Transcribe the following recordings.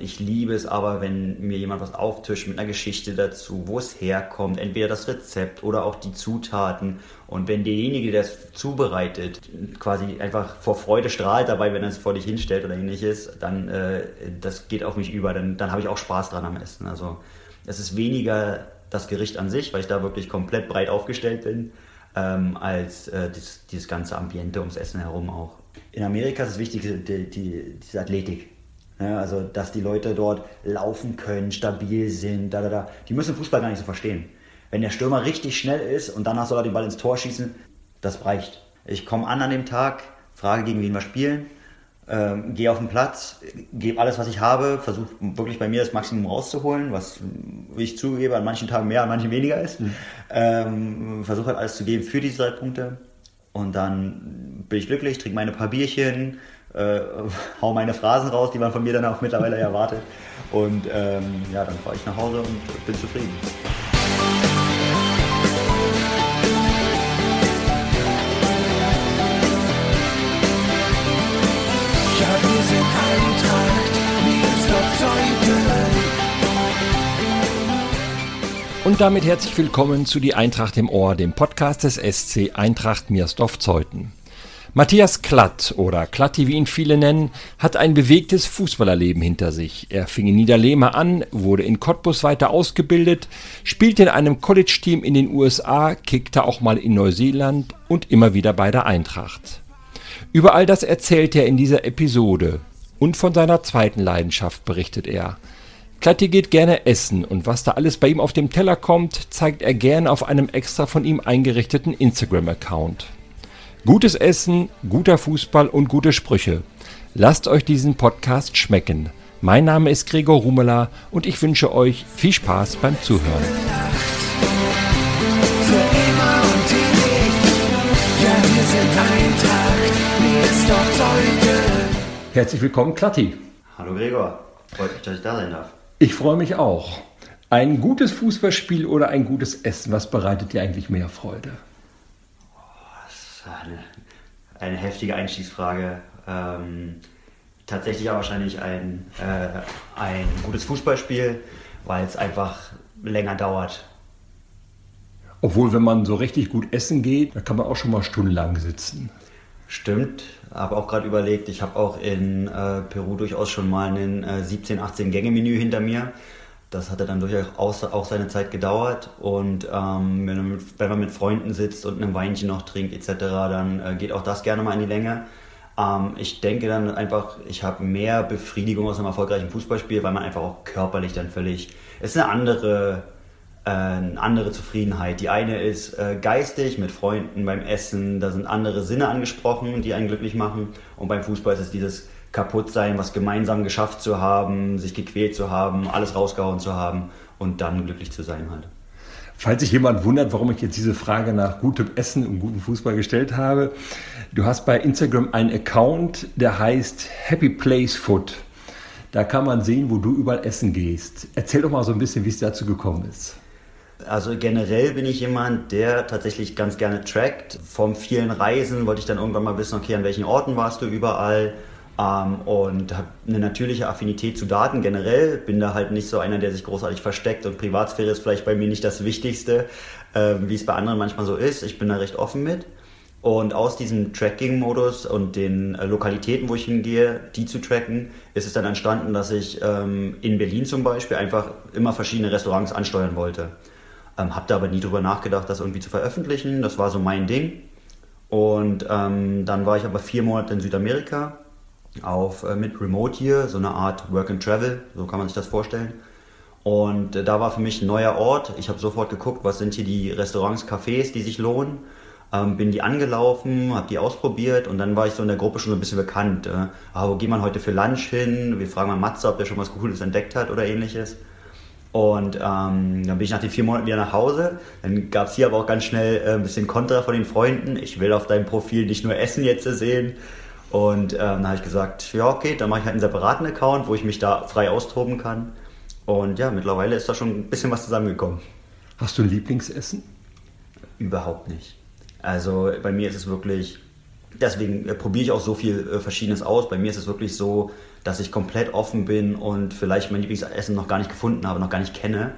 Ich liebe es aber, wenn mir jemand was auftischt mit einer Geschichte dazu, wo es herkommt, entweder das Rezept oder auch die Zutaten. Und wenn derjenige, der das zubereitet, quasi einfach vor Freude strahlt dabei, wenn er es vor dich hinstellt oder ähnliches, dann äh, das geht auf mich über. Dann, dann habe ich auch Spaß dran am Essen. Also es ist weniger das Gericht an sich, weil ich da wirklich komplett breit aufgestellt bin, ähm, als äh, dieses, dieses ganze Ambiente ums Essen herum auch. In Amerika ist das Wichtigste die, die, diese Athletik. Ja, also, dass die Leute dort laufen können, stabil sind, da, da, da. Die müssen Fußball gar nicht so verstehen. Wenn der Stürmer richtig schnell ist und danach soll er den Ball ins Tor schießen, das reicht. Ich komme an an dem Tag, frage, gegen wen wir spielen, ähm, gehe auf den Platz, gebe alles, was ich habe, versuche wirklich bei mir das Maximum rauszuholen, was, wie ich zugebe, an manchen Tagen mehr, an manchen weniger ist. Mhm. Ähm, versuche halt alles zu geben für diese drei Punkte. Und dann bin ich glücklich, trinke meine paar Bierchen, äh, hau meine Phrasen raus, die man von mir dann auch mittlerweile erwartet. Und ähm, ja, dann fahre ich nach Hause und bin zufrieden. Und damit herzlich willkommen zu Die Eintracht im Ohr, dem Podcast des SC Eintracht Miersdorf-Zeuthen. Matthias Klatt oder Klatti, wie ihn viele nennen, hat ein bewegtes Fußballerleben hinter sich. Er fing in Niederlehme an, wurde in Cottbus weiter ausgebildet, spielte in einem College-Team in den USA, kickte auch mal in Neuseeland und immer wieder bei der Eintracht. Über all das erzählt er in dieser Episode und von seiner zweiten Leidenschaft berichtet er – Klatti geht gerne essen und was da alles bei ihm auf dem Teller kommt, zeigt er gerne auf einem extra von ihm eingerichteten Instagram-Account. Gutes Essen, guter Fußball und gute Sprüche. Lasst euch diesen Podcast schmecken. Mein Name ist Gregor Rumela und ich wünsche euch viel Spaß beim Zuhören. Herzlich willkommen, Klatti. Hallo Gregor, freut mich, dass ich da sein darf. Ich freue mich auch. Ein gutes Fußballspiel oder ein gutes Essen, was bereitet dir eigentlich mehr Freude? Ist eine, eine heftige Einstiegsfrage. Ähm, tatsächlich aber wahrscheinlich ein, äh, ein gutes Fußballspiel, weil es einfach länger dauert. Obwohl, wenn man so richtig gut essen geht, da kann man auch schon mal stundenlang sitzen. Stimmt, habe auch gerade überlegt, ich habe auch in äh, Peru durchaus schon mal ein äh, 17, 18 Gänge-Menü hinter mir. Das hatte dann durchaus auch seine Zeit gedauert. Und ähm, wenn, man mit, wenn, man mit, Freunden sitzt und ein Weinchen noch trinkt etc., dann äh, geht auch das gerne mal in die Länge. Ähm, ich denke dann einfach, ich habe mehr Befriedigung aus einem erfolgreichen Fußballspiel, weil man einfach auch körperlich dann völlig... Es ist eine andere äh, eine andere Zufriedenheit. Die eine ist äh, geistig mit Freunden beim Essen, da sind andere Sinne angesprochen, die einen glücklich machen. Und beim Fußball ist es dieses Kaputtsein, was gemeinsam geschafft zu haben, sich gequält zu haben, alles rausgehauen zu haben und dann glücklich zu sein halt. Falls sich jemand wundert, warum ich jetzt diese Frage nach gutem Essen und gutem Fußball gestellt habe, du hast bei Instagram einen Account, der heißt Happy Place Food. Da kann man sehen, wo du überall essen gehst. Erzähl doch mal so ein bisschen, wie es dazu gekommen ist. Also generell bin ich jemand, der tatsächlich ganz gerne trackt. Vom vielen Reisen wollte ich dann irgendwann mal wissen, okay, an welchen Orten warst du überall? Ähm, und habe eine natürliche Affinität zu Daten generell. Bin da halt nicht so einer, der sich großartig versteckt und Privatsphäre ist vielleicht bei mir nicht das Wichtigste, äh, wie es bei anderen manchmal so ist. Ich bin da recht offen mit. Und aus diesem Tracking-Modus und den äh, Lokalitäten, wo ich hingehe, die zu tracken, ist es dann entstanden, dass ich ähm, in Berlin zum Beispiel einfach immer verschiedene Restaurants ansteuern wollte. Ähm, habe da aber nie drüber nachgedacht, das irgendwie zu veröffentlichen. Das war so mein Ding. Und ähm, dann war ich aber vier Monate in Südamerika auf, äh, mit Remote hier, so eine Art Work and Travel, so kann man sich das vorstellen. Und äh, da war für mich ein neuer Ort. Ich habe sofort geguckt, was sind hier die Restaurants, Cafés, die sich lohnen. Ähm, bin die angelaufen, habe die ausprobiert und dann war ich so in der Gruppe schon so ein bisschen bekannt. Äh, ah, wo geht man heute für Lunch hin? Wir fragen mal Matze, ob der schon was Cooles entdeckt hat oder ähnliches. Und ähm, dann bin ich nach den vier Monaten wieder nach Hause. Dann gab es hier aber auch ganz schnell äh, ein bisschen Kontra von den Freunden. Ich will auf deinem Profil nicht nur Essen jetzt sehen. Und ähm, dann habe ich gesagt, ja okay, dann mache ich halt einen separaten Account, wo ich mich da frei austoben kann. Und ja, mittlerweile ist da schon ein bisschen was zusammengekommen. Hast du ein Lieblingsessen? Überhaupt nicht. Also bei mir ist es wirklich deswegen äh, probiere ich auch so viel äh, Verschiedenes aus. Bei mir ist es wirklich so, dass ich komplett offen bin und vielleicht mein Lieblingsessen noch gar nicht gefunden habe, noch gar nicht kenne.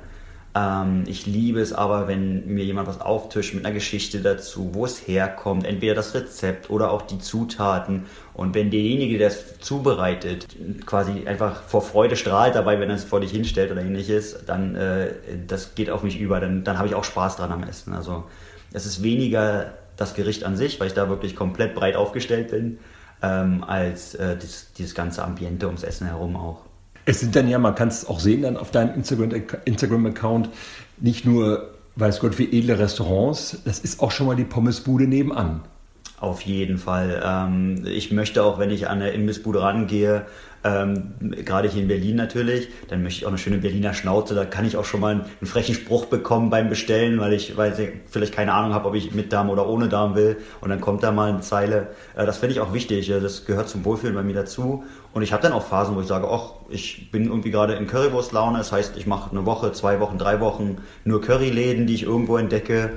Ähm, ich liebe es aber, wenn mir jemand was auftischt mit einer Geschichte dazu, wo es herkommt, entweder das Rezept oder auch die Zutaten. Und wenn derjenige, der es zubereitet, quasi einfach vor Freude strahlt dabei, wenn er es vor dich hinstellt oder ähnliches, dann äh, das geht auf mich über. Dann, dann habe ich auch Spaß dran am Essen. Also es ist weniger das Gericht an sich, weil ich da wirklich komplett breit aufgestellt bin, ähm, als äh, dieses, dieses ganze Ambiente ums Essen herum auch. Es sind dann ja, man kann es auch sehen dann auf deinem Instagram-Account, nicht nur, weiß Gott, wie edle Restaurants, das ist auch schon mal die Pommesbude nebenan. Auf jeden Fall. Ähm, ich möchte auch, wenn ich an eine Imbissbude rangehe, ähm, gerade hier in Berlin natürlich, dann möchte ich auch eine schöne Berliner Schnauze. Da kann ich auch schon mal einen, einen frechen Spruch bekommen beim Bestellen, weil ich, weil ich vielleicht keine Ahnung habe, ob ich mit Darm oder ohne Darm will. Und dann kommt da mal eine Zeile. Äh, das finde ich auch wichtig. Das gehört zum Wohlfühlen bei mir dazu. Und ich habe dann auch Phasen, wo ich sage, ach, ich bin irgendwie gerade in Currywurstlaune. Das heißt, ich mache eine Woche, zwei Wochen, drei Wochen nur Curryläden, die ich irgendwo entdecke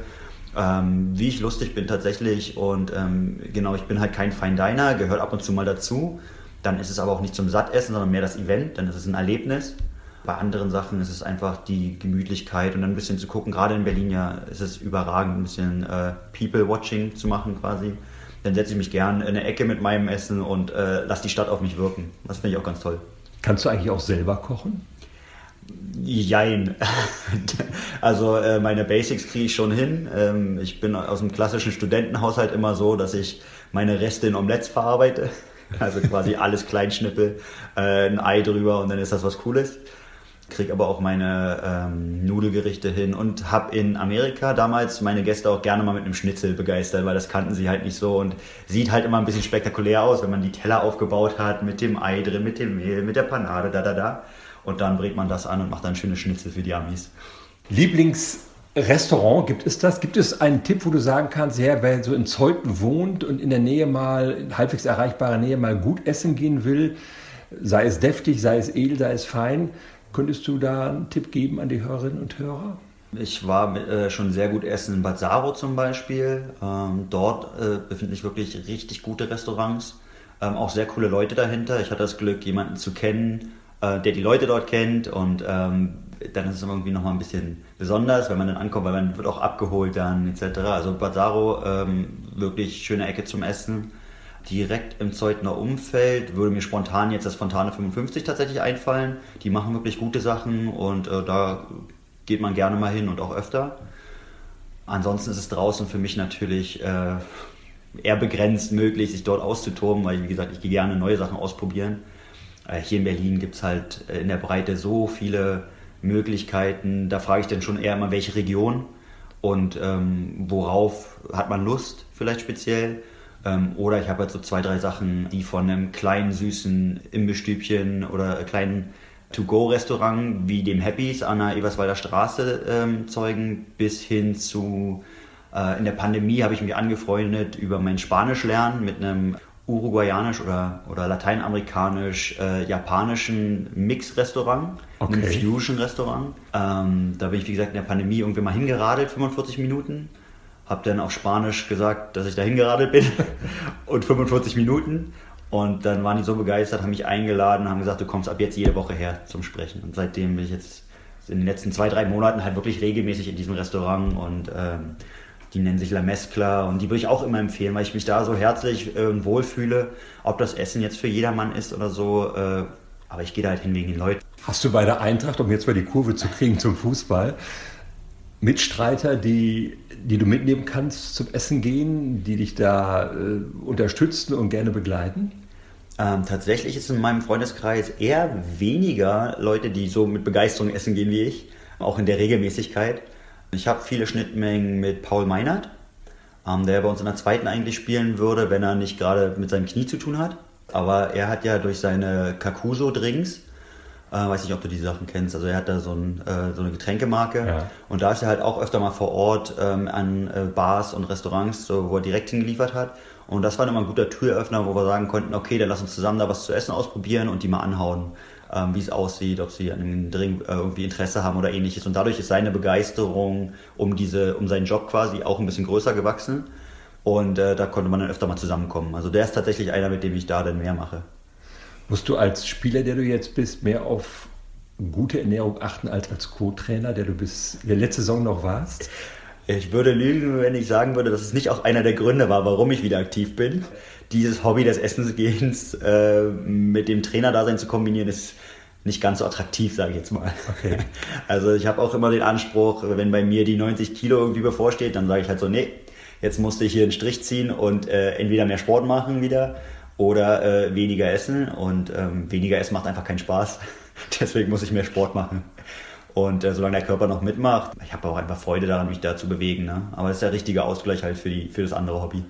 ähm, wie ich lustig bin tatsächlich. Und ähm, genau, ich bin halt kein Fine Diner, gehört ab und zu mal dazu. Dann ist es aber auch nicht zum Sattessen, sondern mehr das Event, dann ist es ein Erlebnis. Bei anderen Sachen ist es einfach die Gemütlichkeit und dann ein bisschen zu gucken. Gerade in Berlin ja ist es überragend, ein bisschen äh, People-Watching zu machen quasi. Dann setze ich mich gern in eine Ecke mit meinem Essen und äh, lasse die Stadt auf mich wirken. Das finde ich auch ganz toll. Kannst du eigentlich auch selber kochen? Jein. Also äh, meine Basics kriege ich schon hin. Ähm, ich bin aus dem klassischen Studentenhaushalt immer so, dass ich meine Reste in Omelettes verarbeite. Also quasi alles Kleinschnippel, äh, ein Ei drüber und dann ist das was Cooles. Krieg aber auch meine ähm, Nudelgerichte hin und habe in Amerika damals meine Gäste auch gerne mal mit einem Schnitzel begeistert, weil das kannten sie halt nicht so und sieht halt immer ein bisschen spektakulär aus, wenn man die Teller aufgebaut hat mit dem Ei drin, mit dem Mehl, mit der Panade, da da da. Und dann bringt man das an und macht dann schöne Schnitzel für die Amis. Lieblingsrestaurant, gibt es das? Gibt es einen Tipp, wo du sagen kannst, ja, wer so in Zeuthen wohnt und in der Nähe mal, in halbwegs erreichbarer Nähe mal gut essen gehen will, sei es deftig, sei es edel, sei es fein, könntest du da einen Tipp geben an die Hörerinnen und Hörer? Ich war äh, schon sehr gut essen in Bad Saro zum Beispiel. Ähm, dort äh, befinden sich wirklich richtig gute Restaurants. Ähm, auch sehr coole Leute dahinter. Ich hatte das Glück, jemanden zu kennen, äh, der die Leute dort kennt und ähm, dann ist es irgendwie nochmal ein bisschen besonders, wenn man dann ankommt, weil man wird auch abgeholt dann etc. Also Bazaro, ähm, wirklich schöne Ecke zum Essen. Direkt im Zeutner Umfeld würde mir spontan jetzt das Fontane 55 tatsächlich einfallen. Die machen wirklich gute Sachen und äh, da geht man gerne mal hin und auch öfter. Ansonsten ist es draußen für mich natürlich äh, eher begrenzt möglich, sich dort auszutoben, weil wie gesagt, ich gehe gerne neue Sachen ausprobieren. Äh, hier in Berlin gibt es halt äh, in der Breite so viele Möglichkeiten. Da frage ich dann schon eher immer, welche Region und ähm, worauf hat man Lust, vielleicht speziell. Ähm, oder ich habe halt so zwei, drei Sachen, die von einem kleinen, süßen Imbestübchen oder kleinen To-Go-Restaurant wie dem Happys an der Eberswalder Straße ähm, zeugen, bis hin zu äh, in der Pandemie habe ich mich angefreundet über mein Spanisch lernen mit einem uruguayanisch oder, oder lateinamerikanisch-japanischen äh, Mix-Restaurant, okay. einem Fusion-Restaurant. Ähm, da bin ich, wie gesagt, in der Pandemie irgendwie mal hingeradelt, 45 Minuten. Hab dann auf Spanisch gesagt, dass ich da hingeradelt bin und 45 Minuten. Und dann waren die so begeistert, haben mich eingeladen, haben gesagt, du kommst ab jetzt jede Woche her zum Sprechen. Und seitdem bin ich jetzt in den letzten zwei, drei Monaten halt wirklich regelmäßig in diesem Restaurant und ähm, die nennen sich La Mescla und die würde ich auch immer empfehlen, weil ich mich da so herzlich äh, wohlfühle. Ob das Essen jetzt für jedermann ist oder so, äh, aber ich gehe da halt hin wegen den Leuten. Hast du bei der Eintracht, um jetzt mal die Kurve zu kriegen zum Fußball, Mitstreiter, die, die du mitnehmen kannst zum Essen gehen, die dich da äh, unterstützen und gerne begleiten? Ähm, tatsächlich ist in meinem Freundeskreis eher weniger Leute, die so mit Begeisterung essen gehen wie ich, auch in der Regelmäßigkeit. Ich habe viele Schnittmengen mit Paul Meinert, ähm, der bei uns in der zweiten eigentlich spielen würde, wenn er nicht gerade mit seinem Knie zu tun hat. Aber er hat ja durch seine Kakuso-Drinks, äh, weiß nicht, ob du die Sachen kennst, also er hat da so, ein, äh, so eine Getränkemarke ja. und da ist er halt auch öfter mal vor Ort ähm, an äh, Bars und Restaurants, so, wo er direkt hingeliefert hat. Und das war immer ein guter Türöffner, wo wir sagen konnten, okay, dann lass uns zusammen da was zu essen ausprobieren und die mal anhauen ähm, wie es aussieht, ob sie an einem Drink äh, irgendwie Interesse haben oder ähnliches. Und dadurch ist seine Begeisterung um diese, um seinen Job quasi auch ein bisschen größer gewachsen. Und äh, da konnte man dann öfter mal zusammenkommen. Also der ist tatsächlich einer, mit dem ich da dann mehr mache. Musst du als Spieler, der du jetzt bist, mehr auf gute Ernährung achten als als Co-Trainer, der du bis der letzte Saison noch warst? Ich würde lügen, wenn ich sagen würde, dass es nicht auch einer der Gründe war, warum ich wieder aktiv bin. Dieses Hobby des Essensgehens äh, mit dem Trainerdasein zu kombinieren, ist nicht ganz so attraktiv, sage ich jetzt mal. Okay. Also ich habe auch immer den Anspruch, wenn bei mir die 90 Kilo irgendwie bevorsteht, dann sage ich halt so, nee, jetzt musste ich hier einen Strich ziehen und äh, entweder mehr Sport machen wieder oder äh, weniger essen. Und ähm, weniger essen macht einfach keinen Spaß. Deswegen muss ich mehr Sport machen. Und äh, solange der Körper noch mitmacht, ich habe auch einfach Freude daran, mich da zu bewegen. Ne? Aber das ist der richtige Ausgleich halt für, die, für das andere Hobby.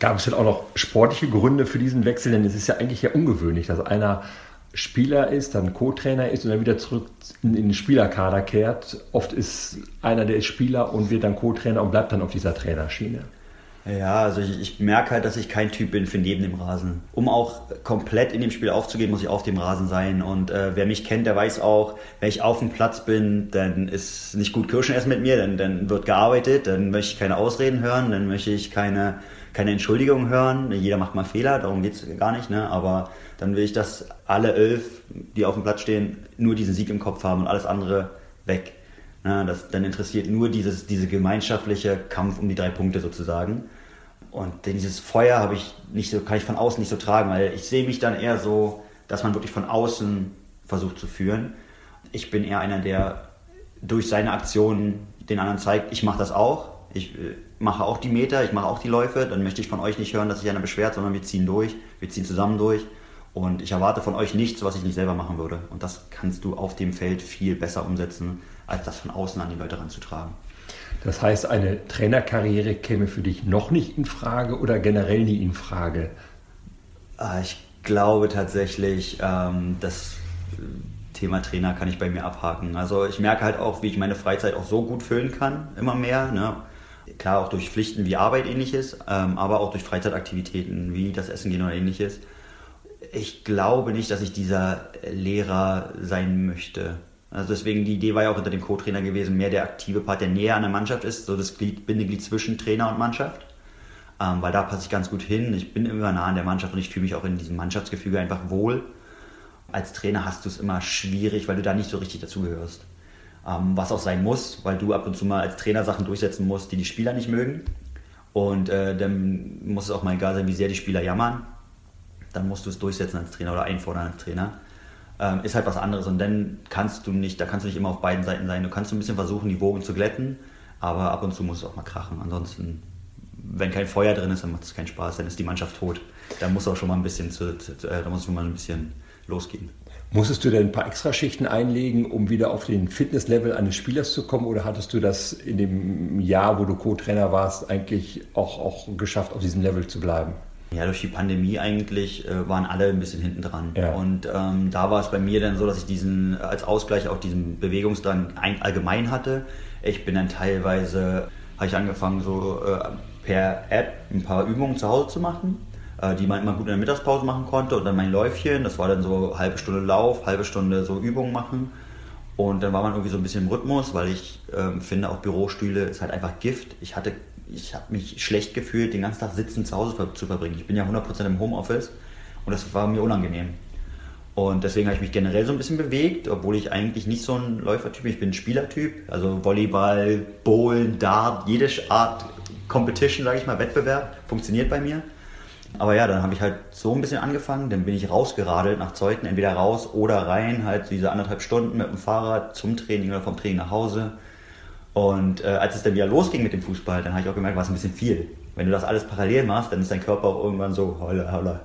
Gab es denn auch noch sportliche Gründe für diesen Wechsel? Denn es ist ja eigentlich ja ungewöhnlich, dass einer Spieler ist, dann Co-Trainer ist und dann wieder zurück in, den Spielerkader kehrt. Oft ist einer, der ist Spieler und wird dann Co-Trainer und bleibt dann auf dieser Trainerschiene. Ja, also ich, ich, merke halt, dass ich kein Typ bin für neben dem Rasen. Um auch komplett in dem Spiel aufzugehen, muss ich auf dem Rasen sein. Und äh, wer mich kennt, der weiß auch, wenn ich auf dem Platz bin, dann ist nicht gut Kirschen essen mit mir, dann, dann wird gearbeitet, dann möchte ich keine Ausreden hören, dann möchte ich keine, keine Entschuldigung hören. Jeder macht mal Fehler, darum geht's gar nicht. Ne? Aber dann will ich, dass alle elf, die auf dem Platz stehen, nur diesen Sieg im Kopf haben und alles andere weg. Ja, das, dann interessiert nur dieses, diese gemeinschaftliche Kampf um die drei Punkte sozusagen. Und dieses Feuer habe ich nicht so, kann ich von außen nicht so tragen, weil ich sehe mich dann eher so, dass man wirklich von außen versucht zu führen. Ich bin eher einer, der durch seine Aktionen den anderen zeigt, ich mache das auch. Ich äh, mache auch die Meter, ich mache auch die Läufe. Dann möchte ich von euch nicht hören, dass sich einer beschwert, sondern wir ziehen durch. Wir ziehen zusammen durch. Und ich erwarte von euch nichts, was ich nicht selber machen würde. Und das kannst du auf dem Feld viel besser umsetzen, als das von außen an die Leute ranzutragen. Das heißt, eine Trainerkarriere käme für dich noch nicht in Frage oder generell nie in Frage? Ah, ich glaube tatsächlich, ähm, das Thema Trainer kann ich bei mir abhaken. Also ich merke halt auch, wie ich meine Freizeit auch so gut füllen kann, immer mehr. Ne? Klar auch durch Pflichten wie Arbeit ähnliches, ähm, aber auch durch Freizeitaktivitäten wie das Essen gehen oder ähnliches. Ich glaube nicht, dass ich dieser Lehrer sein möchte. Also deswegen, die Idee war ja auch hinter dem Co-Trainer gewesen, mehr der aktive Part, der näher an der Mannschaft ist, so das Glied, Bindeglied zwischen Trainer und Mannschaft. Ähm, weil da passe ich ganz gut hin. Ich bin immer nah an der Mannschaft und ich fühle mich auch in diesem Mannschaftsgefüge einfach wohl. Als Trainer hast du es immer schwierig, weil du da nicht so richtig dazugehörst. Ähm, was auch sein muss, weil du ab und zu mal als Trainer Sachen durchsetzen musst, die die Spieler nicht mögen. Und äh, dann muss es auch mal egal sein, wie sehr die Spieler jammern. Dann musst du es durchsetzen als Trainer oder einfordern als Trainer ähm, ist halt was anderes. Und dann kannst du nicht, da kannst du nicht immer auf beiden Seiten sein. Du kannst ein bisschen versuchen, die Wogen zu glätten, aber ab und zu muss es auch mal krachen. Ansonsten, wenn kein Feuer drin ist, dann macht es keinen Spaß, dann ist die Mannschaft tot. Da muss auch schon mal ein bisschen zu, zu äh, da muss schon mal ein bisschen losgehen. Musstest du denn ein paar Extraschichten einlegen, um wieder auf den Fitnesslevel eines Spielers zu kommen? Oder hattest du das in dem Jahr, wo du Co-Trainer warst, eigentlich auch, auch geschafft, auf diesem Level zu bleiben? Ja, durch die Pandemie eigentlich äh, waren alle ein bisschen hinten dran. Ja. Und ähm, da war es bei mir dann so, dass ich diesen als Ausgleich auch diesen Bewegungsdrang allgemein hatte. Ich bin dann teilweise, habe ich angefangen so äh, per App ein paar Übungen zu Hause zu machen, äh, die man immer gut in der Mittagspause machen konnte und dann mein Läufchen, das war dann so halbe Stunde Lauf, halbe Stunde so Übungen machen. Und dann war man irgendwie so ein bisschen im Rhythmus, weil ich ähm, finde, auch Bürostühle ist halt einfach Gift. Ich hatte ich habe mich schlecht gefühlt, den ganzen Tag sitzen zu Hause zu verbringen. Ich bin ja 100% im Homeoffice und das war mir unangenehm. Und deswegen habe ich mich generell so ein bisschen bewegt, obwohl ich eigentlich nicht so ein Läufertyp bin. Ich bin ein Spielertyp. Also Volleyball, Bowlen, Dart, jede Art Competition, sage ich mal, Wettbewerb funktioniert bei mir. Aber ja, dann habe ich halt so ein bisschen angefangen. Dann bin ich rausgeradelt nach Zeuthen, entweder raus oder rein, halt diese anderthalb Stunden mit dem Fahrrad zum Training oder vom Training nach Hause. Und äh, als es dann wieder losging mit dem Fußball, dann habe ich auch gemerkt, war es ein bisschen viel. Wenn du das alles parallel machst, dann ist dein Körper auch irgendwann so, holla, holla.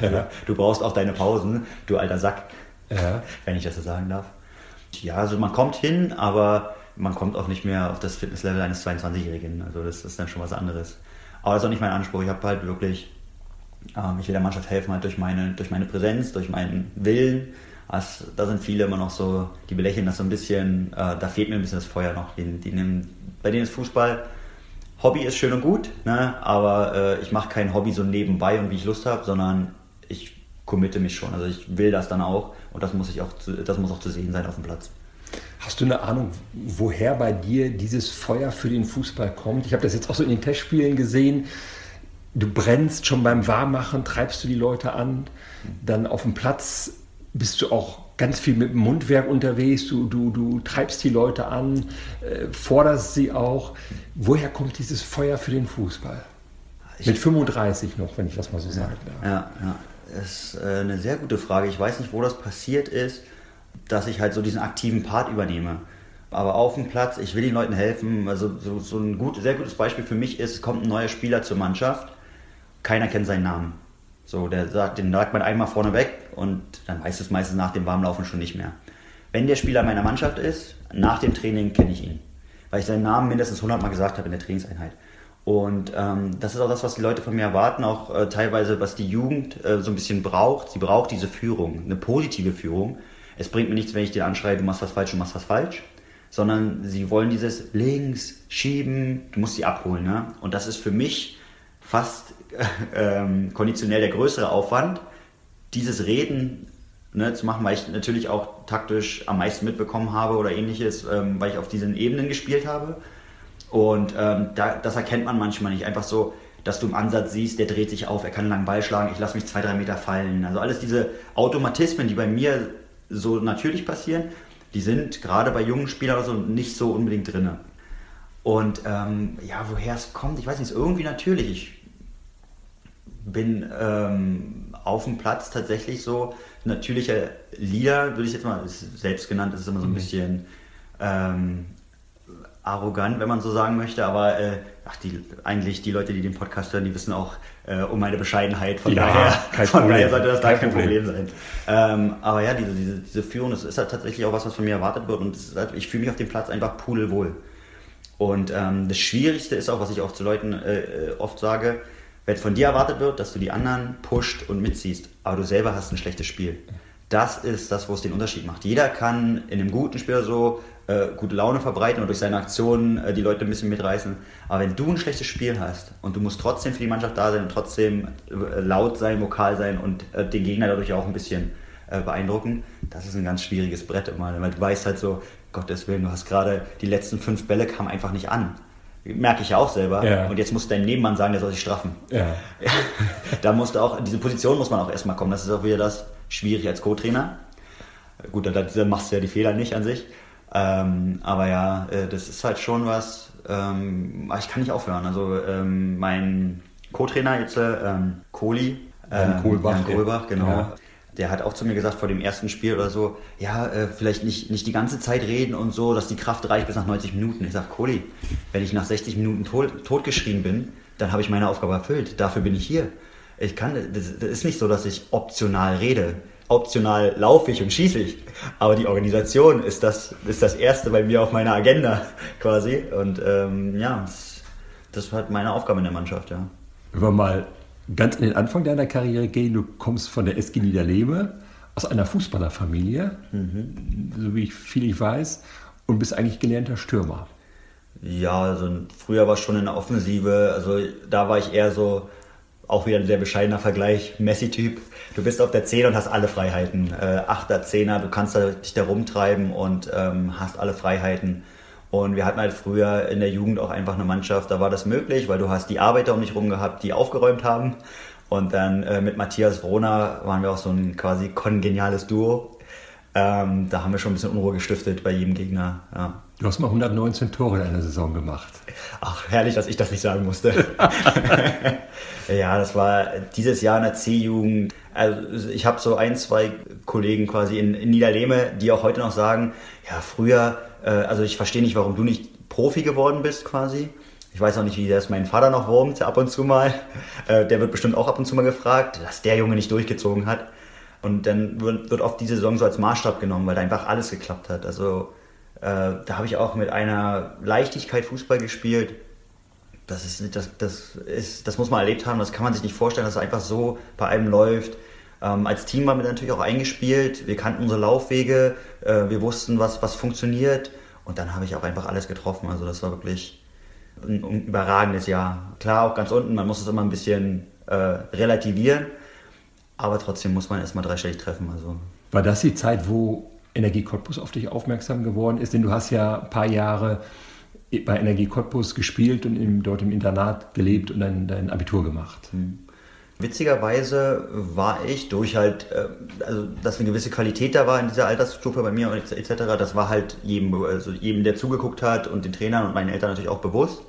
Ja. Du brauchst auch deine Pausen, du alter Sack, ja. wenn ich das so sagen darf. Ja, also man kommt hin, aber man kommt auch nicht mehr auf das Fitnesslevel eines 22-Jährigen. Also das ist dann schon was anderes. Aber das ist auch nicht mein Anspruch. Ich habe halt wirklich, ähm, ich will der Mannschaft helfen halt durch meine, durch meine Präsenz, durch meinen Willen also, da sind viele immer noch so, die belächeln das so ein bisschen, äh, da fehlt mir ein bisschen das Feuer noch. Die, die nehmen, bei denen ist Fußball, Hobby ist schön und gut, ne? aber äh, ich mache kein Hobby so nebenbei und wie ich Lust habe, sondern ich committe mich schon. Also ich will das dann auch und das muss, ich auch zu, das muss auch zu sehen sein auf dem Platz. Hast du eine Ahnung, woher bei dir dieses Feuer für den Fußball kommt? Ich habe das jetzt auch so in den Testspielen gesehen. Du brennst schon beim Warmmachen, treibst du die Leute an. Dann auf dem Platz bist du auch ganz viel mit dem Mundwerk unterwegs. Du, du, du treibst die Leute an, äh, forderst sie auch. Woher kommt dieses Feuer für den Fußball? Ich mit 35 noch, wenn ich das mal so sagen darf. Ja, ja. Das ist äh, eine sehr gute Frage. Ich weiß nicht, wo das passiert ist dass ich halt so diesen aktiven Part übernehme. Aber auf dem Platz, ich will den Leuten helfen. Also so, so ein gut, sehr gutes Beispiel für mich ist, es kommt ein neuer Spieler zur Mannschaft, keiner kennt seinen Namen. So, der sagt, den sagt man einmal vorne weg und dann weiß es meistens nach dem Warmlaufen schon nicht mehr. Wenn der Spieler meiner Mannschaft ist, nach dem Training kenne ich ihn. Weil ich seinen Namen mindestens 100 Mal gesagt habe in der Trainingseinheit. Und ähm, das ist auch das, was die Leute von mir erwarten, auch äh, teilweise, was die Jugend äh, so ein bisschen braucht. Sie braucht diese Führung, eine positive Führung es bringt mir nichts, wenn ich dir anschreie, du machst was falsch, du machst was falsch, sondern sie wollen dieses links schieben, du musst sie abholen. Ne? Und das ist für mich fast ähm, konditionell der größere Aufwand, dieses Reden ne, zu machen, weil ich natürlich auch taktisch am meisten mitbekommen habe oder ähnliches, ähm, weil ich auf diesen Ebenen gespielt habe. Und ähm, da, das erkennt man manchmal nicht. Einfach so, dass du im Ansatz siehst, der dreht sich auf, er kann einen langen Ball schlagen, ich lasse mich zwei, drei Meter fallen. Also alles diese Automatismen, die bei mir so natürlich passieren, die sind gerade bei jungen Spielern so nicht so unbedingt drin. Und ähm, ja, woher es kommt, ich weiß nicht, ist irgendwie natürlich. Ich bin ähm, auf dem Platz tatsächlich so natürlicher Leader, würde ich jetzt mal, ist selbst genannt, ist immer so ein mhm. bisschen ähm, arrogant, wenn man so sagen möchte, aber äh, ach, die, eigentlich die Leute, die den Podcast hören, die wissen auch äh, um meine Bescheidenheit. Von, ja, daher, von daher sollte das kein, kein Problem. Problem, sein. Ähm, aber ja, diese, diese, diese Führung, das ist halt tatsächlich auch was, was von mir erwartet wird und halt, ich fühle mich auf dem Platz einfach pudelwohl. Und ähm, das Schwierigste ist auch, was ich auch zu Leuten äh, äh, oft sage, wenn von dir erwartet wird, dass du die anderen pusht und mitziehst, aber du selber hast ein schlechtes Spiel. Das ist das, wo es den Unterschied macht. Jeder kann in einem guten Spiel so äh, gute Laune verbreiten und durch seine Aktionen äh, die Leute ein bisschen mitreißen. Aber wenn du ein schlechtes Spiel hast und du musst trotzdem für die Mannschaft da sein und trotzdem äh, laut sein, vokal sein und äh, den Gegner dadurch auch ein bisschen äh, beeindrucken, das ist ein ganz schwieriges Brett immer. Weil du weißt halt so, Gottes Willen, du hast gerade die letzten fünf Bälle kamen einfach nicht an. Merke ich ja auch selber. Ja. Und jetzt muss dein Nebenmann sagen, der soll sich straffen. Ja. da musst du auch, in diese Position muss man auch erstmal kommen. Das ist auch wieder das schwierig als Co-Trainer. Gut, dann machst du ja die Fehler nicht an sich. Ähm, aber ja, äh, das ist halt schon was, ähm, ich kann nicht aufhören. Also ähm, mein Co-Trainer jetzt, ähm, Kohli, ähm, Kohlbach, Kohlbach, genau. Ja. Der hat auch zu mir gesagt vor dem ersten Spiel oder so, ja, äh, vielleicht nicht, nicht die ganze Zeit reden und so, dass die Kraft reicht bis nach 90 Minuten. Ich sage, Kohli, wenn ich nach 60 Minuten tot, totgeschrien bin, dann habe ich meine Aufgabe erfüllt. Dafür bin ich hier. Ich kann, das, das ist nicht so, dass ich optional rede optional laufe ich und schieße ich. Aber die Organisation ist das, ist das erste bei mir auf meiner Agenda quasi. Und ähm, ja, das, das war halt meine Aufgabe in der Mannschaft, ja. Wir mal ganz an den Anfang deiner Karriere gehen, du kommst von der SG Niederlebe, aus einer Fußballerfamilie, mhm. so wie ich viel ich weiß, und bist eigentlich gelernter Stürmer. Ja, also früher war es schon in der Offensive, also da war ich eher so auch wieder ein sehr bescheidener Vergleich, Messi-Typ. Du bist auf der 10 und hast alle Freiheiten. Äh, Achter, Zehner, du kannst da, dich da rumtreiben und ähm, hast alle Freiheiten. Und wir hatten halt früher in der Jugend auch einfach eine Mannschaft, da war das möglich, weil du hast die Arbeiter um dich rum gehabt, die aufgeräumt haben. Und dann äh, mit Matthias Vrona waren wir auch so ein quasi kongeniales Duo. Ähm, da haben wir schon ein bisschen Unruhe gestiftet bei jedem Gegner. Ja. Du hast mal 119 Tore in einer Saison gemacht. Ach, herrlich, dass ich das nicht sagen musste. ja, das war dieses Jahr in der C-Jugend. Also ich habe so ein, zwei Kollegen quasi in, in Niederlehme, die auch heute noch sagen, ja, früher, äh, also ich verstehe nicht, warum du nicht Profi geworden bist quasi. Ich weiß auch nicht, wie das mein Vater noch wurmt, ab und zu mal. Äh, der wird bestimmt auch ab und zu mal gefragt, dass der Junge nicht durchgezogen hat. Und dann wird, wird oft diese Saison so als Maßstab genommen, weil da einfach alles geklappt hat. Also äh, da habe ich auch mit einer Leichtigkeit Fußball gespielt. Das ist, das, das ist, das muss man erlebt haben. Das kann man sich nicht vorstellen, dass es einfach so bei einem läuft. Ähm, als Team waren wir natürlich auch eingespielt. Wir kannten unsere Laufwege. Äh, wir wussten, was, was funktioniert. Und dann habe ich auch einfach alles getroffen. Also das war wirklich ein, ein überragendes Jahr. Klar, auch ganz unten. Man muss es immer ein bisschen äh, relativieren. Aber trotzdem muss man erstmal dreistellig treffen. Also. War das die Zeit, wo Energie Cottbus auf dich aufmerksam geworden ist? Denn du hast ja ein paar Jahre bei Energie Cottbus gespielt und im, dort im Internat gelebt und dein, dein Abitur gemacht. Hm. Witzigerweise war ich durch halt, äh, also dass eine gewisse Qualität da war in dieser Altersstufe bei mir und etc., das war halt jedem, also jedem, der zugeguckt hat und den Trainern und meinen Eltern natürlich auch bewusst.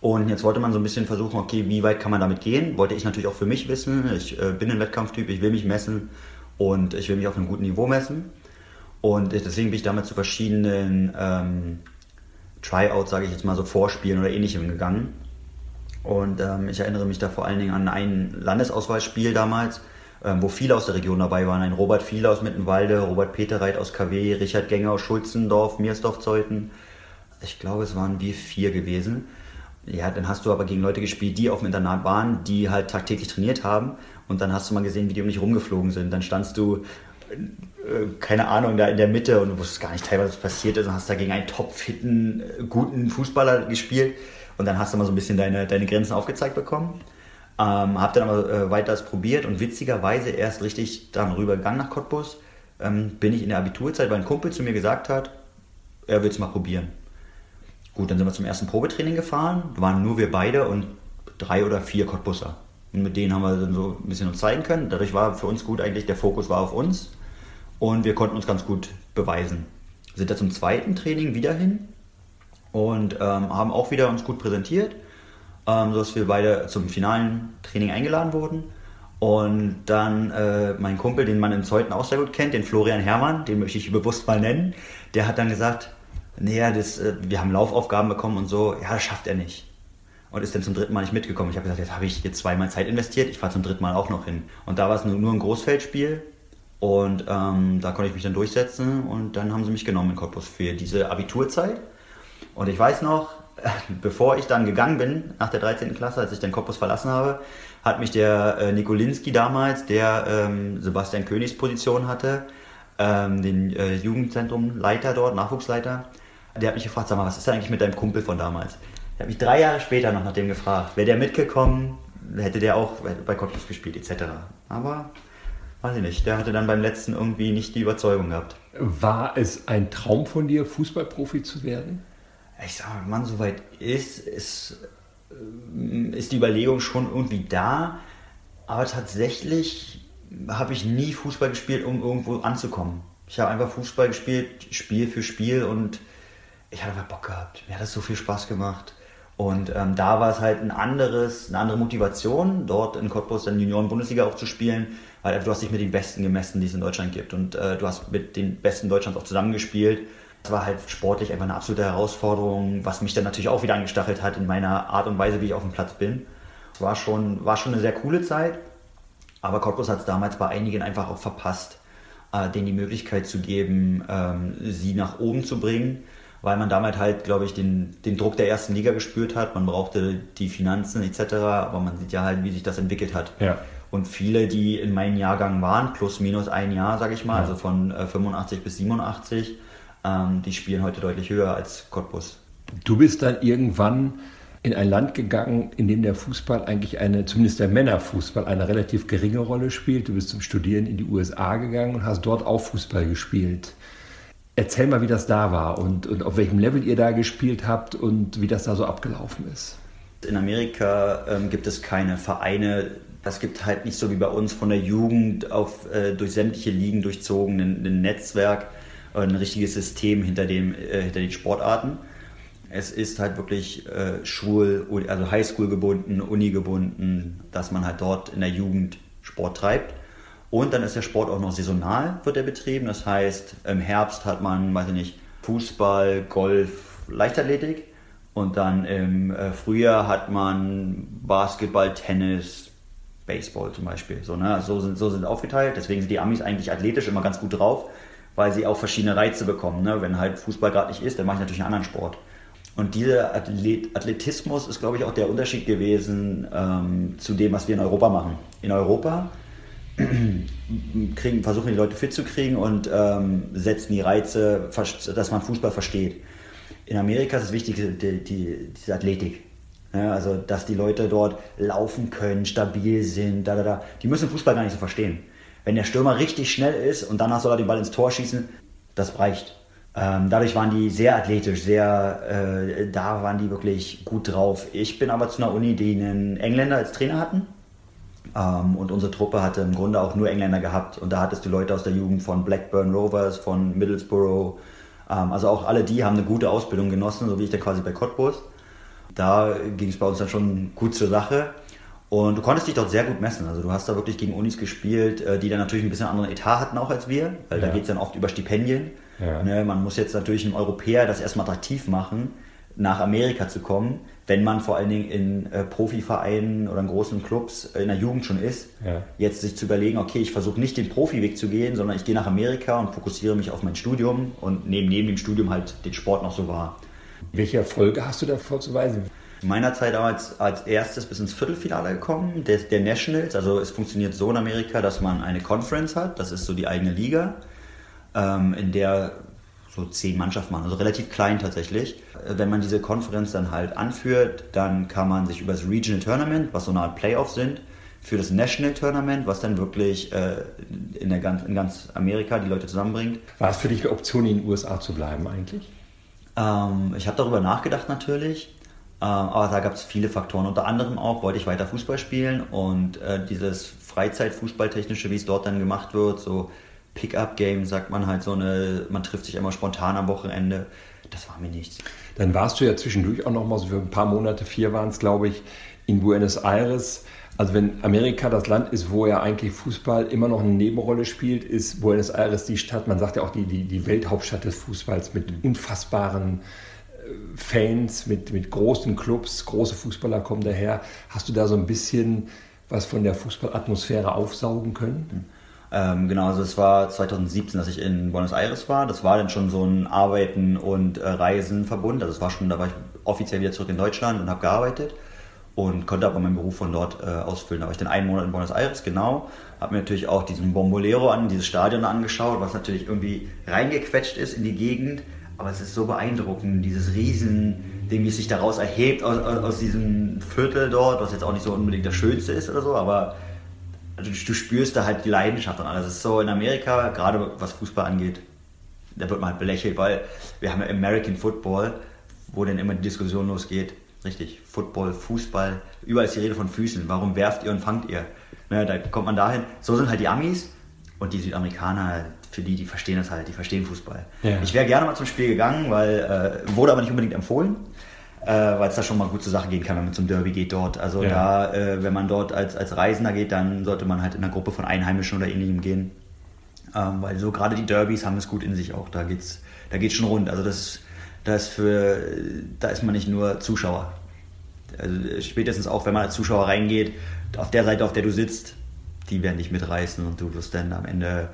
Und jetzt wollte man so ein bisschen versuchen, okay, wie weit kann man damit gehen? Wollte ich natürlich auch für mich wissen. Ich äh, bin ein Wettkampftyp, ich will mich messen und ich will mich auf einem guten Niveau messen. Und deswegen bin ich damit zu verschiedenen ähm, Tryouts, sage ich jetzt mal so, Vorspielen oder ähnlichem gegangen. Und ähm, ich erinnere mich da vor allen Dingen an ein Landesauswahlspiel damals, ähm, wo viele aus der Region dabei waren. Ein Robert Fiele aus Mittenwalde, Robert Peterreit aus KW, Richard Gänger aus Schulzendorf, Miersdorf-Zeuthen. Ich glaube, es waren wir vier gewesen. Ja, dann hast du aber gegen Leute gespielt, die auf dem Internat waren, die halt tagtäglich trainiert haben. Und dann hast du mal gesehen, wie die um dich rumgeflogen sind. Dann standst du äh, keine Ahnung, da in der Mitte und wusstest gar nicht teilweise, was passiert ist und hast da gegen einen topfitten, äh, guten Fußballer gespielt und dann hast du mal so ein bisschen deine, deine Grenzen aufgezeigt bekommen. Ähm, hab dann aber äh, weiter probiert und witzigerweise erst richtig dann rübergegangen nach Cottbus, ähm, bin ich in der Abiturzeit, weil ein Kumpel zu mir gesagt hat, er will es mal probieren. Gut, dann sind wir zum ersten Probetraining gefahren, waren nur wir beide und drei oder vier Cottbusser. Und mit denen haben wir dann so ein bisschen uns zeigen können. Dadurch war für uns gut eigentlich, der Fokus war auf uns und wir konnten uns ganz gut beweisen. Sind da zum zweiten Training wieder hin und ähm, haben auch wieder uns gut präsentiert, ähm, sodass wir beide zum finalen Training eingeladen wurden. Und dann äh, mein Kumpel, den man in Zeuthen auch sehr gut kennt, den Florian Herrmann, den möchte ich bewusst mal nennen, der hat dann gesagt, naja, das, äh, wir haben Laufaufgaben bekommen und so, ja, das schafft er nicht und ist dann zum dritten Mal nicht mitgekommen. Ich habe gesagt, jetzt habe ich jetzt zweimal Zeit investiert, ich fahre zum dritten Mal auch noch hin. Und da war es nur, nur ein Großfeldspiel und ähm, da konnte ich mich dann durchsetzen und dann haben sie mich genommen in Cottbus für diese Abiturzeit. Und ich weiß noch, bevor ich dann gegangen bin, nach der 13. Klasse, als ich den Cottbus verlassen habe, hat mich der äh, Nikolinski damals, der ähm, Sebastian Königs Position hatte, ähm, den äh, Jugendzentrumleiter dort, Nachwuchsleiter, der hat mich gefragt, sag mal, was ist denn eigentlich mit deinem Kumpel von damals? habe mich drei Jahre später noch nach dem gefragt. Wäre der mitgekommen, hätte der auch bei Cottbus gespielt, etc. Aber weiß ich nicht, der hatte dann beim letzten irgendwie nicht die Überzeugung gehabt. War es ein Traum von dir, Fußballprofi zu werden? Ich sage mal, Mann, soweit ist, ist, äh, ist die Überlegung schon irgendwie da. Aber tatsächlich habe ich nie Fußball gespielt, um irgendwo anzukommen. Ich habe einfach Fußball gespielt, Spiel für Spiel und ich hatte einfach Bock gehabt. Mir hat das so viel Spaß gemacht. Und ähm, da war es halt ein anderes, eine andere Motivation, dort in Cottbus dann Junioren-Bundesliga auch zu spielen, weil du hast dich mit den Besten gemessen, die es in Deutschland gibt. Und äh, du hast mit den Besten Deutschlands auch zusammengespielt. Das war halt sportlich einfach eine absolute Herausforderung, was mich dann natürlich auch wieder angestachelt hat in meiner Art und Weise, wie ich auf dem Platz bin. Es war schon, war schon eine sehr coole Zeit, aber Cottbus hat es damals bei einigen einfach auch verpasst, äh, denen die Möglichkeit zu geben, ähm, sie nach oben zu bringen weil man damit halt, glaube ich, den, den Druck der ersten Liga gespürt hat. Man brauchte die Finanzen etc., aber man sieht ja halt, wie sich das entwickelt hat. Ja. Und viele, die in meinem Jahrgang waren, plus minus ein Jahr, sage ich mal, ja. also von äh, 85 bis 87, ähm, die spielen heute deutlich höher als Cottbus. Du bist dann irgendwann in ein Land gegangen, in dem der Fußball eigentlich eine, zumindest der Männerfußball, eine relativ geringe Rolle spielt. Du bist zum Studieren in die USA gegangen und hast dort auch Fußball gespielt. Erzähl mal, wie das da war und, und auf welchem Level ihr da gespielt habt und wie das da so abgelaufen ist. In Amerika ähm, gibt es keine Vereine. Das gibt halt nicht so wie bei uns von der Jugend auf äh, durch sämtliche Ligen durchzogen ein, ein Netzwerk, ein richtiges System hinter, dem, äh, hinter den Sportarten. Es ist halt wirklich äh, Schul, also Highschool gebunden, Uni gebunden, dass man halt dort in der Jugend Sport treibt. Und dann ist der Sport auch noch saisonal, wird er betrieben. Das heißt, im Herbst hat man, weiß ich nicht, Fußball, Golf, Leichtathletik. Und dann im äh, Frühjahr hat man Basketball, Tennis, Baseball zum Beispiel. So, ne? so, sind, so sind aufgeteilt. Deswegen sind die Amis eigentlich athletisch immer ganz gut drauf, weil sie auch verschiedene Reize bekommen. Ne? Wenn halt Fußball gerade nicht ist, dann mache ich natürlich einen anderen Sport. Und dieser Athlet Athletismus ist, glaube ich, auch der Unterschied gewesen ähm, zu dem, was wir in Europa machen. In Europa kriegen, versuchen die Leute fit zu kriegen und ähm, setzen die Reize, dass man Fußball versteht. In Amerika ist das Wichtige die, die, diese Athletik. Ja, also, dass die Leute dort laufen können, stabil sind, da, da, da. Die müssen Fußball gar nicht so verstehen. Wenn der Stürmer richtig schnell ist und danach soll er den Ball ins Tor schießen, Das reicht. Ähm, dadurch waren die sehr athletisch, sehr, äh, da waren die wirklich gut drauf. Ich bin aber zu einer Uni, die einen Engländer als Trainer hatten. Ähm, und unsere Truppe hatte im Grunde auch nur Engländer gehabt. Und da hattest du Leute aus der Jugend von Blackburn Rovers, von Middlesbrough. Ähm, also auch alle die haben eine gute Ausbildung genossen, so wie ich da quasi bei Cottbus. Da ging es bei uns dann schon gut zur Sache. Und du konntest dich dort sehr gut messen. Also du hast da wirklich gegen Unis gespielt, äh, die dann natürlich ein bisschen anderen Etat hatten auch als wir, weil ja. da geht es dann oft über Stipendien. Ja. Ne, man muss jetzt natürlich einem Europäer das erstmal attraktiv machen, nach Amerika zu kommen, wenn man vor allen Dingen in äh, Profivereinen oder in großen Clubs in der Jugend schon ist. Ja. Jetzt sich zu überlegen, okay, ich versuche nicht den Profiweg zu gehen, sondern ich gehe nach Amerika und fokussiere mich auf mein Studium und nehme neben dem Studium halt den Sport noch so wahr. Welche Erfolge hast du da vorzuweisen? In meiner Zeit damals als erstes bis ins Viertelfinale gekommen, der, der Nationals. Also es funktioniert so in Amerika, dass man eine Conference hat, das ist so die eigene Liga, ähm, in der so zehn Mannschaften machen, also relativ klein tatsächlich. Äh, wenn man diese Konferenz dann halt anführt, dann kann man sich über das Regional Tournament, was so eine Art Playoff sind, für das National Tournament, was dann wirklich äh, in, der ganz, in ganz Amerika die Leute zusammenbringt. War es für dich eine Option, in den USA zu bleiben eigentlich? Ähm, ich habe darüber nachgedacht natürlich. Ähm, aber da gab es viele Faktoren. Unter anderem auch wollte ich weiter Fußball spielen und äh, dieses Freizeitfußballtechnische, wie es dort dann gemacht wird, so Pick-up-Game, sagt man halt so eine, man trifft sich immer spontan am Wochenende, das war mir nichts. Dann warst du ja zwischendurch auch noch mal so für ein paar Monate, vier waren es glaube ich, in Buenos Aires. Also wenn Amerika das Land ist, wo ja eigentlich Fußball immer noch eine Nebenrolle spielt, ist Buenos Aires die Stadt, man sagt ja auch die, die, die Welthauptstadt des Fußballs mit unfassbaren Fans, mit, mit großen Clubs, große Fußballer kommen daher. Hast du da so ein bisschen was von der Fußballatmosphäre aufsaugen können? Ähm, genau, also es war 2017, dass ich in Buenos Aires war. Das war dann schon so ein Arbeiten und äh, Reisenverbund. Also es war schon, da war ich offiziell wieder zurück in Deutschland und habe gearbeitet und konnte aber meinen Beruf von dort äh, ausfüllen. Da war ich dann einen Monat in Buenos Aires, genau. Habe mir natürlich auch diesen Bombolero an, dieses Stadion angeschaut, was natürlich irgendwie reingequetscht ist in die Gegend aber es ist so beeindruckend, dieses Riesending, wie es sich daraus erhebt aus, aus, aus, diesem Viertel dort, was jetzt auch nicht so unbedingt das Schönste ist oder so, aber du, du spürst da halt die Leidenschaft und alles. Es ist so in Amerika, gerade was Fußball angeht, da wird man halt belächelt, weil wir haben ja American Football, wo dann immer die Diskussion losgeht. Richtig, Football, Fußball, überall ist die Rede von Füßen. Warum werft ihr und fangt ihr? Ne, da kommt man dahin. So sind halt die Amis und die Südamerikaner, für die, die verstehen das halt, die verstehen Fußball. Ja. Ich wäre gerne mal zum Spiel gegangen, weil äh, wurde aber nicht unbedingt empfohlen. Äh, weil es da schon mal gut zur Sache gehen kann, wenn man zum Derby geht dort. Also ja. da, äh, wenn man dort als, als Reisender geht, dann sollte man halt in einer Gruppe von Einheimischen oder ähnlichem gehen. Ähm, weil so gerade die Derbys haben es gut in sich auch. Da geht's, da geht's schon rund. Also das, das für, da ist man nicht nur Zuschauer. Also spätestens auch, wenn man als Zuschauer reingeht, auf der Seite, auf der du sitzt, die werden dich mitreißen und du wirst dann am Ende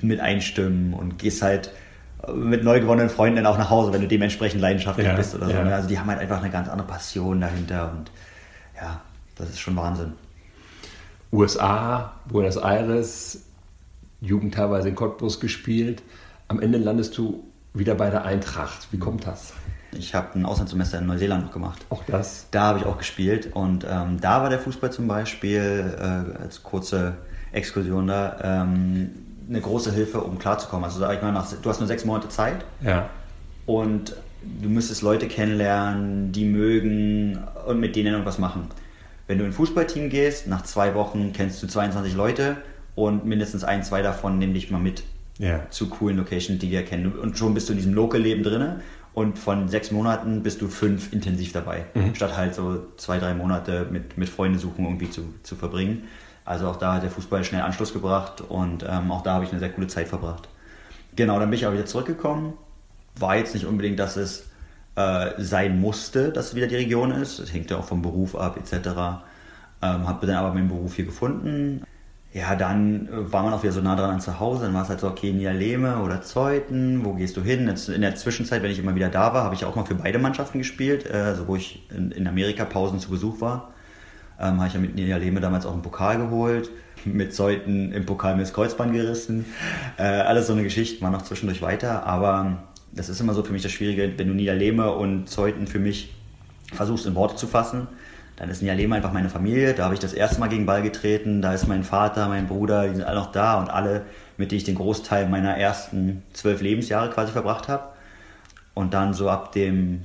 mit einstimmen und gehst halt mit neu gewonnenen Freunden dann auch nach Hause, wenn du dementsprechend leidenschaftlich ja, bist oder so. Ja. Ne? Also die haben halt einfach eine ganz andere Passion dahinter und ja, das ist schon Wahnsinn. USA, Buenos Aires, Jugend teilweise in Cottbus gespielt. Am Ende landest du wieder bei der Eintracht. Wie kommt das? Ich habe ein Auslandssemester in Neuseeland noch gemacht. Auch das? Da habe ich auch gespielt und ähm, da war der Fußball zum Beispiel äh, als kurze Exkursion da ähm, eine große Hilfe, um klarzukommen. Also sag ich mal, nach, du hast nur sechs Monate Zeit. Ja. Und du müsstest Leute kennenlernen, die mögen und mit denen irgendwas machen. Wenn du in ein Fußballteam gehst, nach zwei Wochen kennst du 22 Leute und mindestens ein, zwei davon nehmen dich mal mit ja. zu coolen Locations, die dir kennen. Und schon bist du in diesem Local-Leben drin und von sechs Monaten bist du fünf intensiv dabei, mhm. statt halt so zwei, drei Monate mit, mit Freunde suchen irgendwie zu, zu verbringen. Also auch da hat der Fußball schnell Anschluss gebracht und ähm, auch da habe ich eine sehr coole Zeit verbracht. Genau, dann bin ich auch wieder zurückgekommen. War jetzt nicht unbedingt, dass es äh, sein musste, dass es wieder die Region ist. Es hängt ja auch vom Beruf ab etc. Ähm, habe dann aber meinen Beruf hier gefunden. Ja, dann war man auch wieder so nah dran an zu Hause. Dann war es halt so, okay, Niederlehme oder Zeuthen, wo gehst du hin? In der Zwischenzeit, wenn ich immer wieder da war, habe ich auch mal für beide Mannschaften gespielt, äh, also wo ich in Amerika Pausen zu Besuch war ähm, habe ich ja mit Nia Lehme damals auch einen Pokal geholt, mit Zeuten im Pokal mir das Kreuzband gerissen. Äh, alles so eine Geschichte, war noch zwischendurch weiter, aber das ist immer so für mich das Schwierige, wenn du Nia Lehme und Zeuten für mich versuchst in Worte zu fassen, dann ist Nia Lehme einfach meine Familie, da habe ich das erste Mal gegen Ball getreten, da ist mein Vater, mein Bruder, die sind alle noch da und alle mit denen ich den Großteil meiner ersten zwölf Lebensjahre quasi verbracht habe. Und dann so ab dem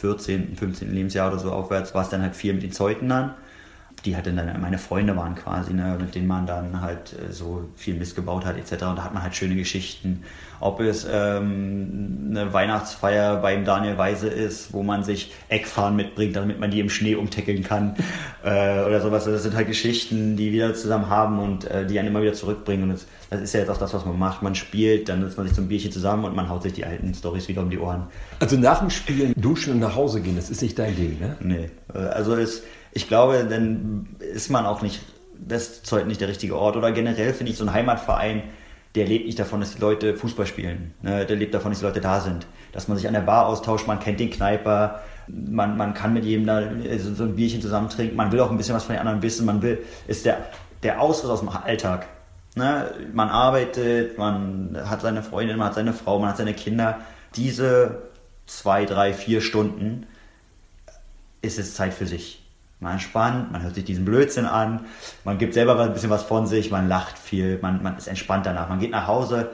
14., 15. Lebensjahr oder so aufwärts war es dann halt viel mit den Zeuten dann die halt dann meine Freunde waren quasi, ne, mit denen man dann halt äh, so viel missgebaut hat etc. Und da hat man halt schöne Geschichten. Ob es ähm, eine Weihnachtsfeier beim Daniel Weise ist, wo man sich Eckfahren mitbringt, damit man die im Schnee umtackeln kann äh, oder sowas. Das sind halt Geschichten, die wir zusammen haben und äh, die einen immer wieder zurückbringen. Und das, das, ist ja jetzt auch das, was man macht. Man spielt, dann setzt man sich zum Bierchen zusammen und man haut sich die alten Stories wieder um die Ohren. Also nach dem Spielen duschen und nach Hause gehen, das ist nicht dein Ding, ne? Nee. Äh, also es ich glaube, dann ist man auch nicht, das ist halt nicht der richtige Ort. Oder generell finde ich so ein Heimatverein, der lebt nicht davon, dass die Leute Fußball spielen. Ne? Der lebt davon, dass die Leute da sind. Dass man sich an der Bar austauscht, man kennt den Kneiper, man, man kann mit jedem da so ein Bierchen zusammen trinken, man will auch ein bisschen was von den anderen wissen, man will, ist der, der Ausriss aus dem Alltag. Ne? Man arbeitet, man hat seine Freundin, man hat seine Frau, man hat seine Kinder. Diese zwei, drei, vier Stunden ist es Zeit für sich. Man entspannt, man hört sich diesen Blödsinn an, man gibt selber ein bisschen was von sich, man lacht viel, man, man ist entspannt danach. Man geht nach Hause,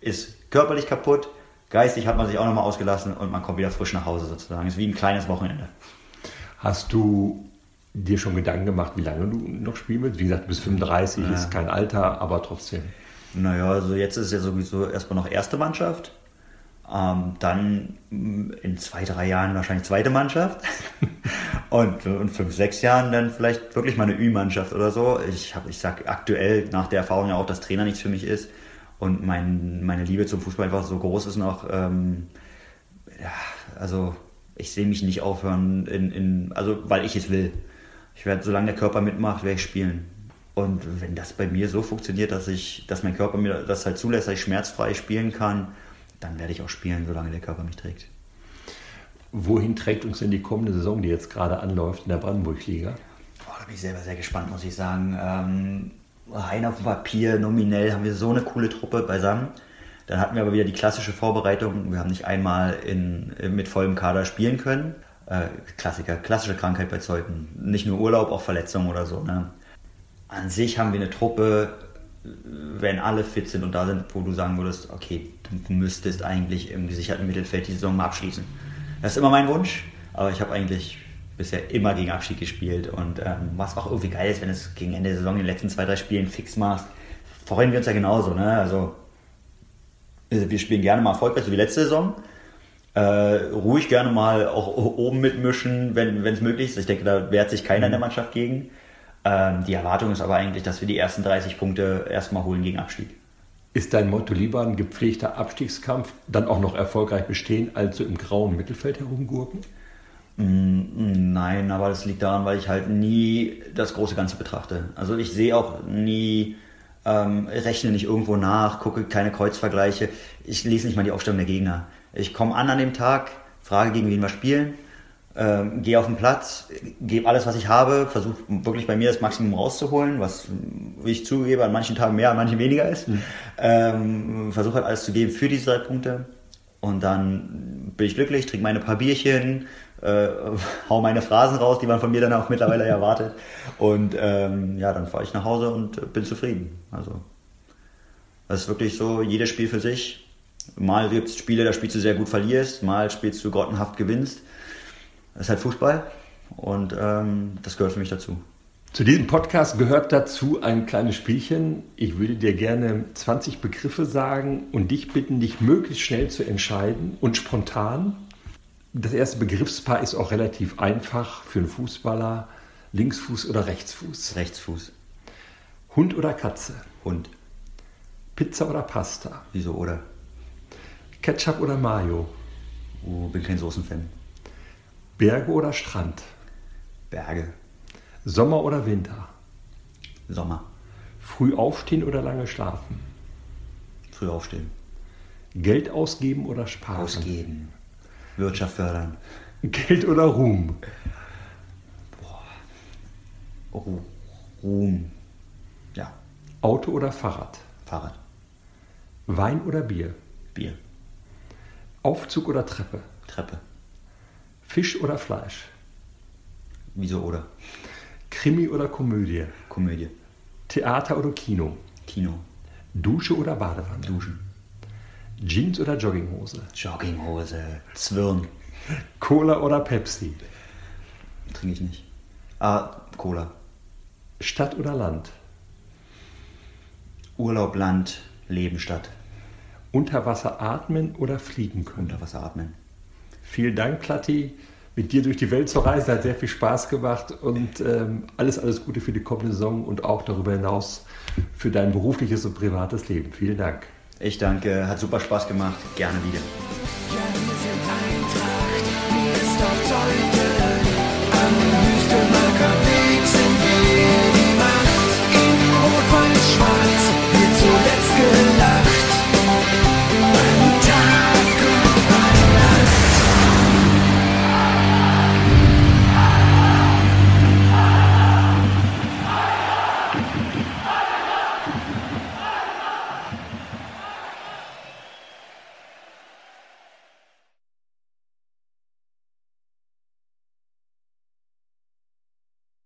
ist körperlich kaputt, geistig hat man sich auch nochmal ausgelassen und man kommt wieder frisch nach Hause sozusagen. Ist wie ein kleines Wochenende. Hast du dir schon Gedanken gemacht, wie lange du noch spielen willst? Wie gesagt, bis 35 ja. ist kein Alter, aber trotzdem. Naja, also jetzt ist es ja sowieso erstmal noch erste Mannschaft. Ähm, dann in zwei, drei Jahren wahrscheinlich zweite Mannschaft. und in fünf, sechs Jahren dann vielleicht wirklich mal eine Ü-Mannschaft oder so. Ich, hab, ich sag aktuell nach der Erfahrung ja auch, dass Trainer nichts für mich ist. Und mein, meine Liebe zum Fußball einfach so groß ist noch. Ähm, ja, also ich sehe mich nicht aufhören, in, in, also weil ich es will. Ich werde, solange der Körper mitmacht, werde ich spielen. Und wenn das bei mir so funktioniert, dass ich, dass mein Körper mir das halt zulässt, dass ich schmerzfrei spielen kann, dann werde ich auch spielen, solange der Körper mich trägt. Wohin trägt uns denn die kommende Saison, die jetzt gerade anläuft in der Brandenburg-Liga? da bin ich selber sehr gespannt, muss ich sagen. Ähm, rein auf Papier, nominell haben wir so eine coole Truppe beisammen. Dann hatten wir aber wieder die klassische Vorbereitung. Wir haben nicht einmal in, mit vollem Kader spielen können. Äh, Klassiker, klassische Krankheit bei Zeuten. Nicht nur Urlaub, auch Verletzungen oder so. Ne? An sich haben wir eine Truppe, wenn alle fit sind und da sind, wo du sagen würdest, okay, du müsstest eigentlich im gesicherten Mittelfeld die Saison mal abschließen. Das ist immer mein Wunsch, aber ich habe eigentlich bisher immer gegen Abschied gespielt und ähm, was auch irgendwie geil ist, wenn es gegen Ende der Saison in den letzten zwei, drei Spielen fix machst, freuen wir uns ja genauso. Ne? Also wir spielen gerne mal erfolgreich, so wie letzte Saison. Äh, ruhig gerne mal auch oben mitmischen, wenn es möglich ist. Ich denke, da wehrt sich keiner in der Mannschaft gegen. Ähm, die Erwartung ist aber eigentlich, dass wir die ersten 30 Punkte erstmal holen gegen Abstieg. Ist dein Motto lieber ein gepflegter Abstiegskampf, dann auch noch erfolgreich bestehen, als so im grauen Mittelfeld herumgurken? Mm, nein, aber das liegt daran, weil ich halt nie das große Ganze betrachte. Also ich sehe auch nie, ähm, rechne nicht irgendwo nach, gucke keine Kreuzvergleiche. Ich lese nicht mal die Aufstellung der Gegner. Ich komme an an dem Tag, frage, gegen wen wir spielen, ähm, gehe auf den Platz, gebe alles, was ich habe, versuche wirklich bei mir das Maximum rauszuholen, was, wie ich zugebe, an manchen Tagen mehr, an manchen weniger ist. Mhm. Ähm, versuche halt alles zu geben für diese drei Punkte. Und dann bin ich glücklich, trinke meine paar Bierchen, äh, hau meine Phrasen raus, die man von mir dann auch mittlerweile erwartet. Und ähm, ja, dann fahre ich nach Hause und bin zufrieden. Also das ist wirklich so, jedes Spiel für sich. Mal gibt es Spiele, da spielst du sehr gut verlierst, mal spielst du grottenhaft gewinnst. Das ist halt Fußball und ähm, das gehört für mich dazu. Zu diesem Podcast gehört dazu ein kleines Spielchen. Ich würde dir gerne 20 Begriffe sagen und dich bitten, dich möglichst schnell zu entscheiden und spontan. Das erste Begriffspaar ist auch relativ einfach für einen Fußballer. Linksfuß oder Rechtsfuß? Rechtsfuß. Hund oder Katze? Hund. Pizza oder Pasta? Wieso oder? Ketchup oder Mayo? Oh, bin kein Soßenfan. Berge oder Strand? Berge. Sommer oder Winter? Sommer. Früh aufstehen oder lange schlafen? Früh aufstehen. Geld ausgeben oder sparen? Ausgeben. Wirtschaft fördern. Geld oder Ruhm? Boah. Ruhm. Ja. Auto oder Fahrrad? Fahrrad. Wein oder Bier? Bier. Aufzug oder Treppe? Treppe. Fisch oder Fleisch? Wieso oder? Krimi oder Komödie? Komödie. Theater oder Kino? Kino. Dusche oder Badewanne? Duschen. Jeans oder Jogginghose? Jogginghose. Zwirn. Cola oder Pepsi? Trinke ich nicht. Ah, Cola. Stadt oder Land? Urlaub, Land, Leben, Stadt. Unter Wasser atmen oder fliegen können? Unter Wasser atmen. Vielen Dank, Platti. Mit dir durch die Welt zu reisen hat sehr viel Spaß gemacht und ähm, alles, alles Gute für die kommende Saison und auch darüber hinaus für dein berufliches und privates Leben. Vielen Dank. Ich danke, hat super Spaß gemacht. Gerne wieder.